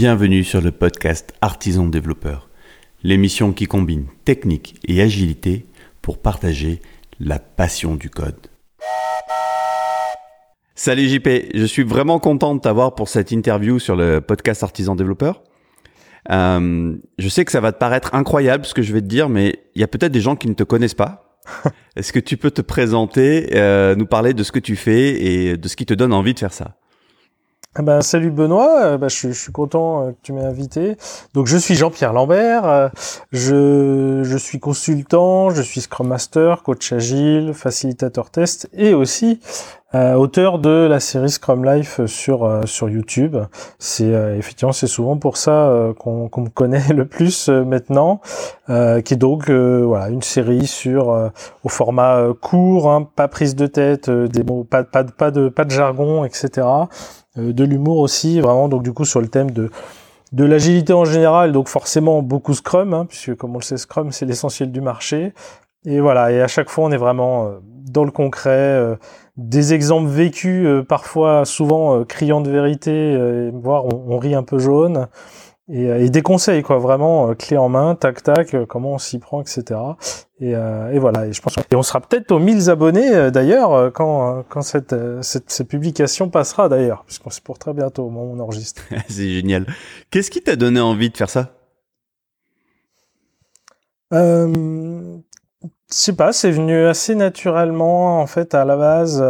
Bienvenue sur le podcast Artisan Développeur, l'émission qui combine technique et agilité pour partager la passion du code. Salut JP, je suis vraiment content de t'avoir pour cette interview sur le podcast Artisan Développeur. Euh, je sais que ça va te paraître incroyable ce que je vais te dire, mais il y a peut-être des gens qui ne te connaissent pas. Est-ce que tu peux te présenter, euh, nous parler de ce que tu fais et de ce qui te donne envie de faire ça? Ben, salut Benoît, euh, bah, je, je, suis content euh, que tu m'aies invité. Donc je suis Jean-Pierre Lambert, euh, je, je, suis consultant, je suis Scrum Master, coach agile, facilitateur test et aussi euh, auteur de la série Scrum Life sur sur YouTube. C'est effectivement c'est souvent pour ça qu'on me connaît le plus maintenant, qui est donc voilà une série sur au format court, hein, pas prise de tête, des mots, pas, pas, pas de pas de jargon, etc. Euh, de l'humour aussi, vraiment donc du coup sur le thème de de l'agilité en général, donc forcément beaucoup Scrum, hein, puisque comme on le sait, Scrum c'est l'essentiel du marché. Et voilà, et à chaque fois on est vraiment euh, dans le concret, euh, des exemples vécus, parfois souvent criants de vérité, voire on, rit un peu jaune et, euh, et, des conseils quoi vraiment euh, clé en main tac tac euh, comment on s'y prend etc et, et, voilà et je pense et on sera peut-être aux 1000 abonnés d'ailleurs quand quand cette, cette, cette publication passera d'ailleurs puisqu'on c'est pour très bientôt au moment où on enregistre. C'est génial. Qu'est-ce qui t'a donné envie de faire ça? Euh, je sais pas c'est venu assez naturellement en fait à la base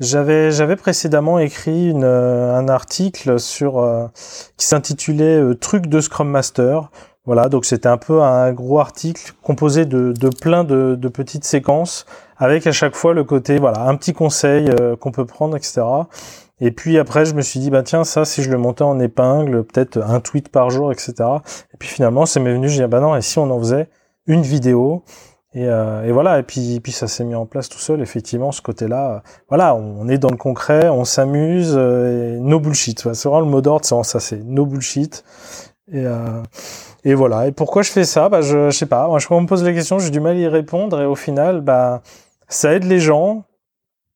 j'avais j'avais précédemment écrit une, euh, un article sur euh, qui s'intitulait euh, Truc de Scrum Master. Voilà, donc c'était un peu un gros article composé de, de plein de, de, petites séquences avec à chaque fois le côté voilà un petit conseil qu'on peut prendre etc. Et puis après je me suis dit bah tiens ça si je le montais en épingle peut-être un tweet par jour etc. Et puis finalement c'est m'est venu je dis ah bah non et si on en faisait une vidéo? Et, euh, et, voilà, et puis, ça s'est mis en place tout seul, effectivement, ce côté-là. Euh, voilà, on est dans le concret, on s'amuse, euh, no bullshit. C'est vraiment le mot d'ordre, c'est ça, c'est no bullshit. Et, voilà. Et pourquoi je fais ça? Bah, je, je sais pas. Moi, quand on me pose la question, j'ai du mal à y répondre, et au final, bah, ça aide les gens,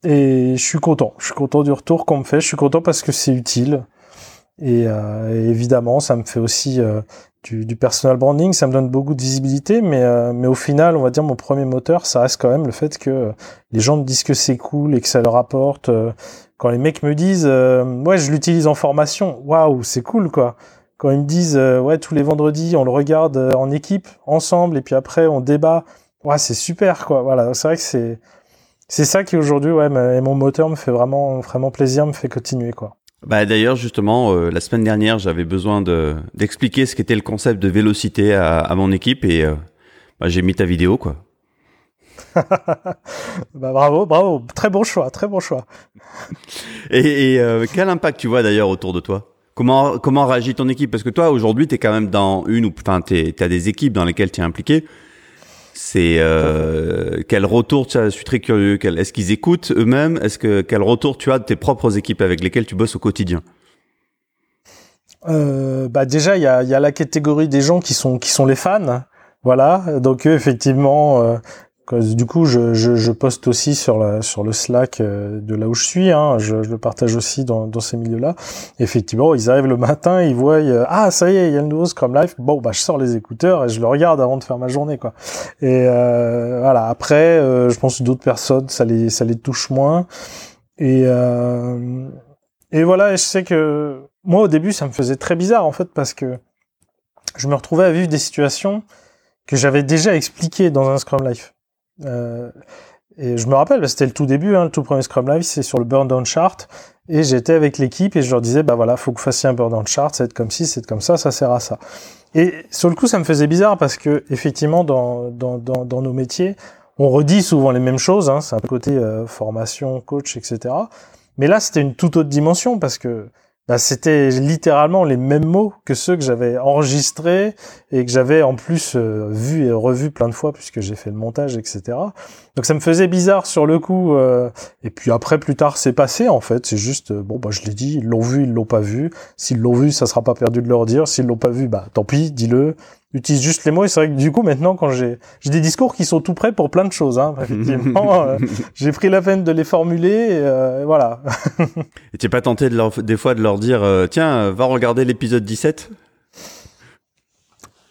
et je suis content. Je suis content du retour qu'on me fait. Je suis content parce que c'est utile. Et, évidemment, ça me fait aussi du, du, personal branding, ça me donne beaucoup de visibilité, mais, euh, mais au final, on va dire, mon premier moteur, ça reste quand même le fait que les gens me disent que c'est cool et que ça leur apporte. Euh, quand les mecs me disent, euh, ouais, je l'utilise en formation, waouh, c'est cool, quoi. Quand ils me disent, ouais, tous les vendredis, on le regarde en équipe, ensemble, et puis après, on débat, ouais, c'est super, quoi. Voilà, c'est vrai que c'est, c'est ça qui aujourd'hui, ouais, et mon moteur me fait vraiment, vraiment plaisir, me fait continuer, quoi. Bah d'ailleurs justement euh, la semaine dernière j'avais besoin de d'expliquer ce qu'était le concept de vélocité à, à mon équipe et euh, bah, j'ai mis ta vidéo quoi. bah bravo bravo très bon choix très bon choix. et, et euh, quel impact tu vois d'ailleurs autour de toi? Comment comment réagit ton équipe? Parce que toi aujourd'hui tu es quand même dans une ou enfin tu as des équipes dans lesquelles tu es impliqué. C'est euh, quel retour tu je suis très curieux. est-ce qu'ils écoutent eux-mêmes? Est-ce que quel retour tu as de tes propres équipes avec lesquelles tu bosses au quotidien? Euh, Bah déjà il y a, y a la catégorie des gens qui sont qui sont les fans. Voilà, donc eux, effectivement, euh, du coup, je, je, je, poste aussi sur, la, sur le Slack euh, de là où je suis. Hein, je, je, le partage aussi dans, dans ces milieux-là. Effectivement, ils arrivent le matin, ils voient euh, ah ça y est, il y a le nouveau Scrum Life. Bon, bah je sors les écouteurs et je le regarde avant de faire ma journée, quoi. Et euh, voilà. Après, euh, je pense que d'autres personnes, ça les ça les touche moins. Et et voilà. Et je sais que moi au début, ça me faisait très bizarre en fait parce que je me retrouvais à vivre des situations que j'avais déjà expliquées dans un Scrum Life. Euh, et je me rappelle, c'était le tout début, hein, le tout premier Scrum Live, c'est sur le burn down chart. Et j'étais avec l'équipe et je leur disais, bah voilà, faut que vous fassiez un burn down chart, c'est comme ci, c'est comme ça, ça sert à ça. Et sur le coup, ça me faisait bizarre parce que effectivement, dans, dans, dans, dans nos métiers, on redit souvent les mêmes choses. Hein, c'est un côté euh, formation, coach, etc. Mais là, c'était une toute autre dimension parce que bah, c'était littéralement les mêmes mots que ceux que j'avais enregistrés et que j'avais en plus euh, vu et revu plein de fois puisque j'ai fait le montage, etc. Donc ça me faisait bizarre sur le coup. Euh, et puis après, plus tard, c'est passé en fait. C'est juste, euh, bon, bah je l'ai dit, ils l'ont vu, ils l'ont pas vu. S'ils l'ont vu, ça sera pas perdu de leur dire. S'ils l'ont pas vu, bah tant pis, dis-le. Utilise juste les mots. Et c'est vrai que du coup, maintenant, quand j'ai j'ai des discours qui sont tout prêts pour plein de choses, hein, effectivement, euh, j'ai pris la peine de les formuler. Et, voilà. et tu pas tenté de leur, des fois de leur dire, tiens, va regarder l'épisode 17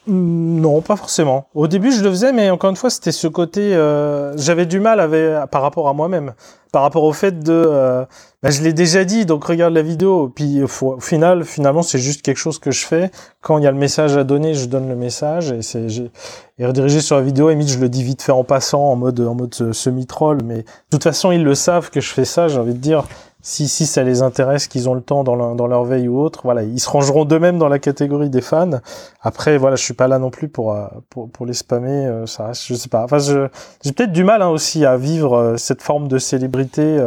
non, pas forcément. Au début, je le faisais, mais encore une fois, c'était ce côté. Euh, j'avais du mal avec, par rapport à moi-même, par rapport au fait de. Euh, bah, je l'ai déjà dit, donc regarde la vidéo. Puis au final, finalement, c'est juste quelque chose que je fais. Quand il y a le message à donner, je donne le message et c'est et redirigé sur la vidéo. Et je le dis vite fait en passant, en mode en mode semi-troll. Mais de toute façon, ils le savent que je fais ça. J'ai envie de dire si, si ça les intéresse, qu'ils ont le temps dans, leur veille ou autre, voilà, ils se rangeront d'eux-mêmes dans la catégorie des fans. Après, voilà, je suis pas là non plus pour euh, pour, pour les spammer, euh, ça reste, je sais pas. Enfin, j'ai peut-être du mal hein, aussi à vivre euh, cette forme de célébrité.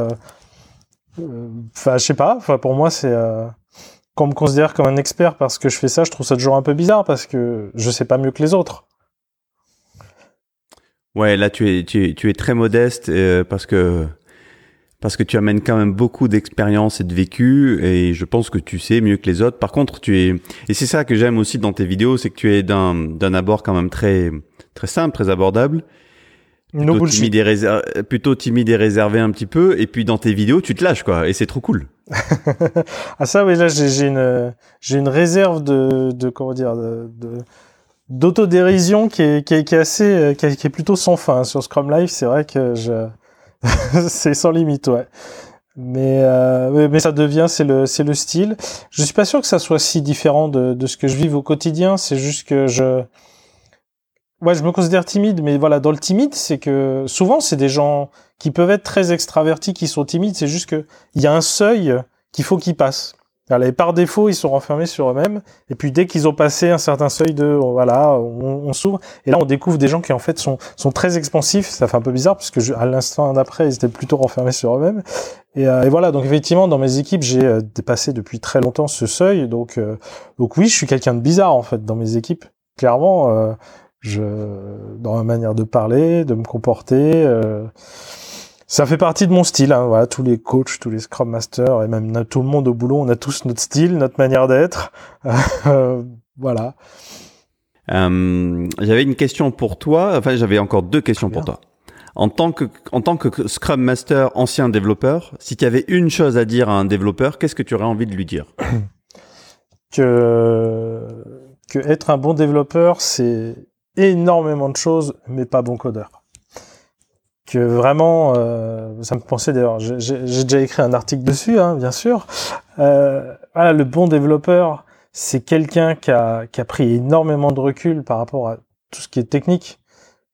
Enfin, je sais pas. Enfin, pour moi, c'est quand on me considère comme un expert parce que je fais ça, je trouve ça toujours un peu bizarre parce que je sais pas mieux que les autres. Ouais, là tu es tu es, tu es très modeste parce que parce que tu amènes quand même beaucoup d'expérience et de vécu et je pense que tu sais mieux que les autres. Par contre, tu es et c'est ça que j'aime aussi dans tes vidéos, c'est que tu es d'un d'un abord quand même très très simple, très abordable. Plutôt timide, et réservé, plutôt timide et réservé un petit peu et puis dans tes vidéos, tu te lâches quoi et c'est trop cool. ah ça oui, là j'ai une j'ai une réserve de de comment dire de, de d'autodérision qui est, qui est, qui est assez qui est, qui est plutôt sans fin sur Scrum Life, c'est vrai que je c'est sans limite, ouais. Mais, euh, mais ça devient, c'est le, c'est le style. Je suis pas sûr que ça soit si différent de, de ce que je vis au quotidien. C'est juste que je, ouais, je me considère timide, mais voilà, dans le timide, c'est que souvent c'est des gens qui peuvent être très extravertis, qui sont timides. C'est juste que il y a un seuil qu'il faut qu'ils passent. Et par défaut, ils sont renfermés sur eux-mêmes. Et puis dès qu'ils ont passé un certain seuil de, voilà, on, s'ouvre. Et là, on découvre des gens qui en fait sont, sont très expansifs. Ça fait un peu bizarre puisque je, à l'instant d'après, ils étaient plutôt renfermés sur eux-mêmes. Et, euh, et, voilà. Donc effectivement, dans mes équipes, j'ai euh, dépassé depuis très longtemps ce seuil. Donc, euh, donc oui, je suis quelqu'un de bizarre en fait dans mes équipes. Clairement, je, dans ma manière de parler, de me comporter. Ça fait partie de mon style. Hein, voilà, tous les coachs, tous les scrum masters et même tout le monde au boulot, on a tous notre style, notre manière d'être. Euh, voilà. Euh, j'avais une question pour toi. Enfin, j'avais encore deux questions pour toi. En tant que en tant que Scrum Master, ancien développeur, si tu avais une chose à dire à un développeur, qu'est-ce que tu aurais envie de lui dire? Que que être un bon développeur, c'est énormément de choses, mais pas bon codeur que vraiment, euh, ça me pensait d'ailleurs, j'ai déjà écrit un article dessus, hein, bien sûr. Euh, voilà, le bon développeur, c'est quelqu'un qui a, qui a pris énormément de recul par rapport à tout ce qui est technique.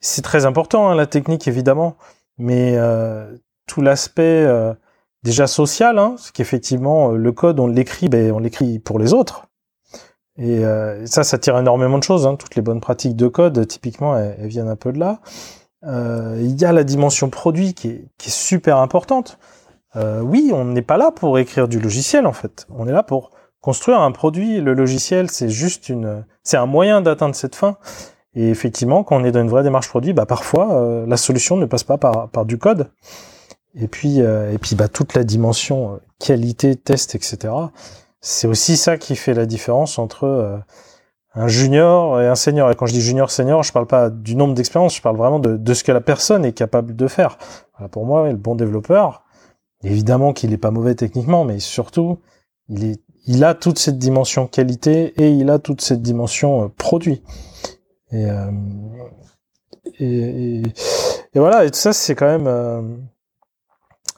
C'est très important, hein, la technique évidemment, mais euh, tout l'aspect euh, déjà social, hein, c'est qu'effectivement le code, on l'écrit, ben, on l'écrit pour les autres. Et euh, ça, ça tire énormément de choses. Hein. Toutes les bonnes pratiques de code, typiquement, elles viennent un peu de là. Euh, il y a la dimension produit qui est, qui est super importante. Euh, oui, on n'est pas là pour écrire du logiciel en fait. On est là pour construire un produit. Le logiciel, c'est juste une, c'est un moyen d'atteindre cette fin. Et effectivement, quand on est dans une vraie démarche produit, bah parfois euh, la solution ne passe pas par, par du code. Et puis, et puis bah toute la dimension qualité, test, etc. C'est aussi ça qui fait la différence entre un junior et un senior. Et quand je dis junior, senior, je parle pas du nombre d'expériences, je parle vraiment de, ce que la personne est capable de faire. Pour moi, le bon développeur, évidemment qu'il est pas mauvais techniquement, mais surtout, il est, il a toute cette dimension qualité et il a toute cette dimension euh, produit. Et, euh, et, et, voilà, et tout ça, c'est quand même, euh,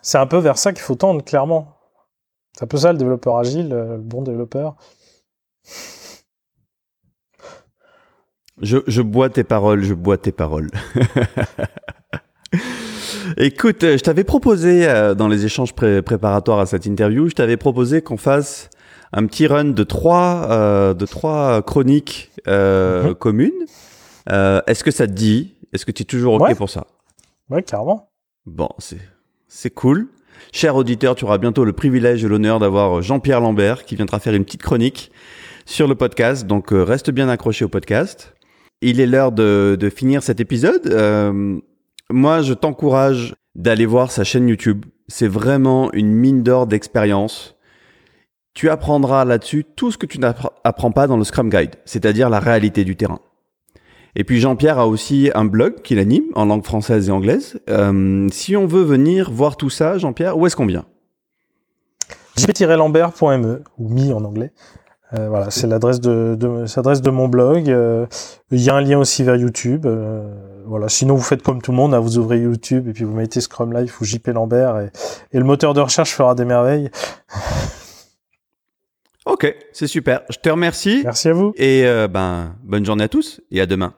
c'est un peu vers ça qu'il faut tendre, clairement. C'est un peu ça le développeur agile, le bon développeur. Je, je bois tes paroles, je bois tes paroles. Écoute, je t'avais proposé euh, dans les échanges préparatoires à cette interview, je t'avais proposé qu'on fasse un petit run de trois, euh, de trois chroniques euh, mhm. communes. Euh, Est-ce que ça te dit? Est-ce que tu es toujours ok pour ça? Ouais, carrément. Bon, c'est c'est cool. Cher auditeur, tu auras bientôt le privilège et l'honneur d'avoir Jean-Pierre Lambert qui viendra faire une petite chronique sur le podcast. Donc euh, reste bien accroché au podcast il est l'heure de, de, finir cet épisode. Euh, moi, je t'encourage d'aller voir sa chaîne YouTube. C'est vraiment une mine d'or d'expérience. Tu apprendras là-dessus tout ce que tu n'apprends pas dans le Scrum Guide, c'est-à-dire la réalité du terrain. Et puis Jean-Pierre a aussi un blog qu'il anime en langue française et anglaise. Euh, si on veut venir voir tout ça, Jean-Pierre, où est-ce qu'on vient? Jp-lambert.me ou mi en anglais. Euh, voilà, c'est l'adresse de, de, l'adresse de mon blog. Euh, il y a un lien aussi vers YouTube. Euh, voilà. Sinon, vous faites comme tout le monde, hein, vous ouvrez YouTube et puis vous mettez Scrum Life ou JP Lambert et, et le moteur de recherche fera des merveilles. Ok, c'est super. Je te remercie. Merci à vous. Et ben, bonne journée à tous et à demain.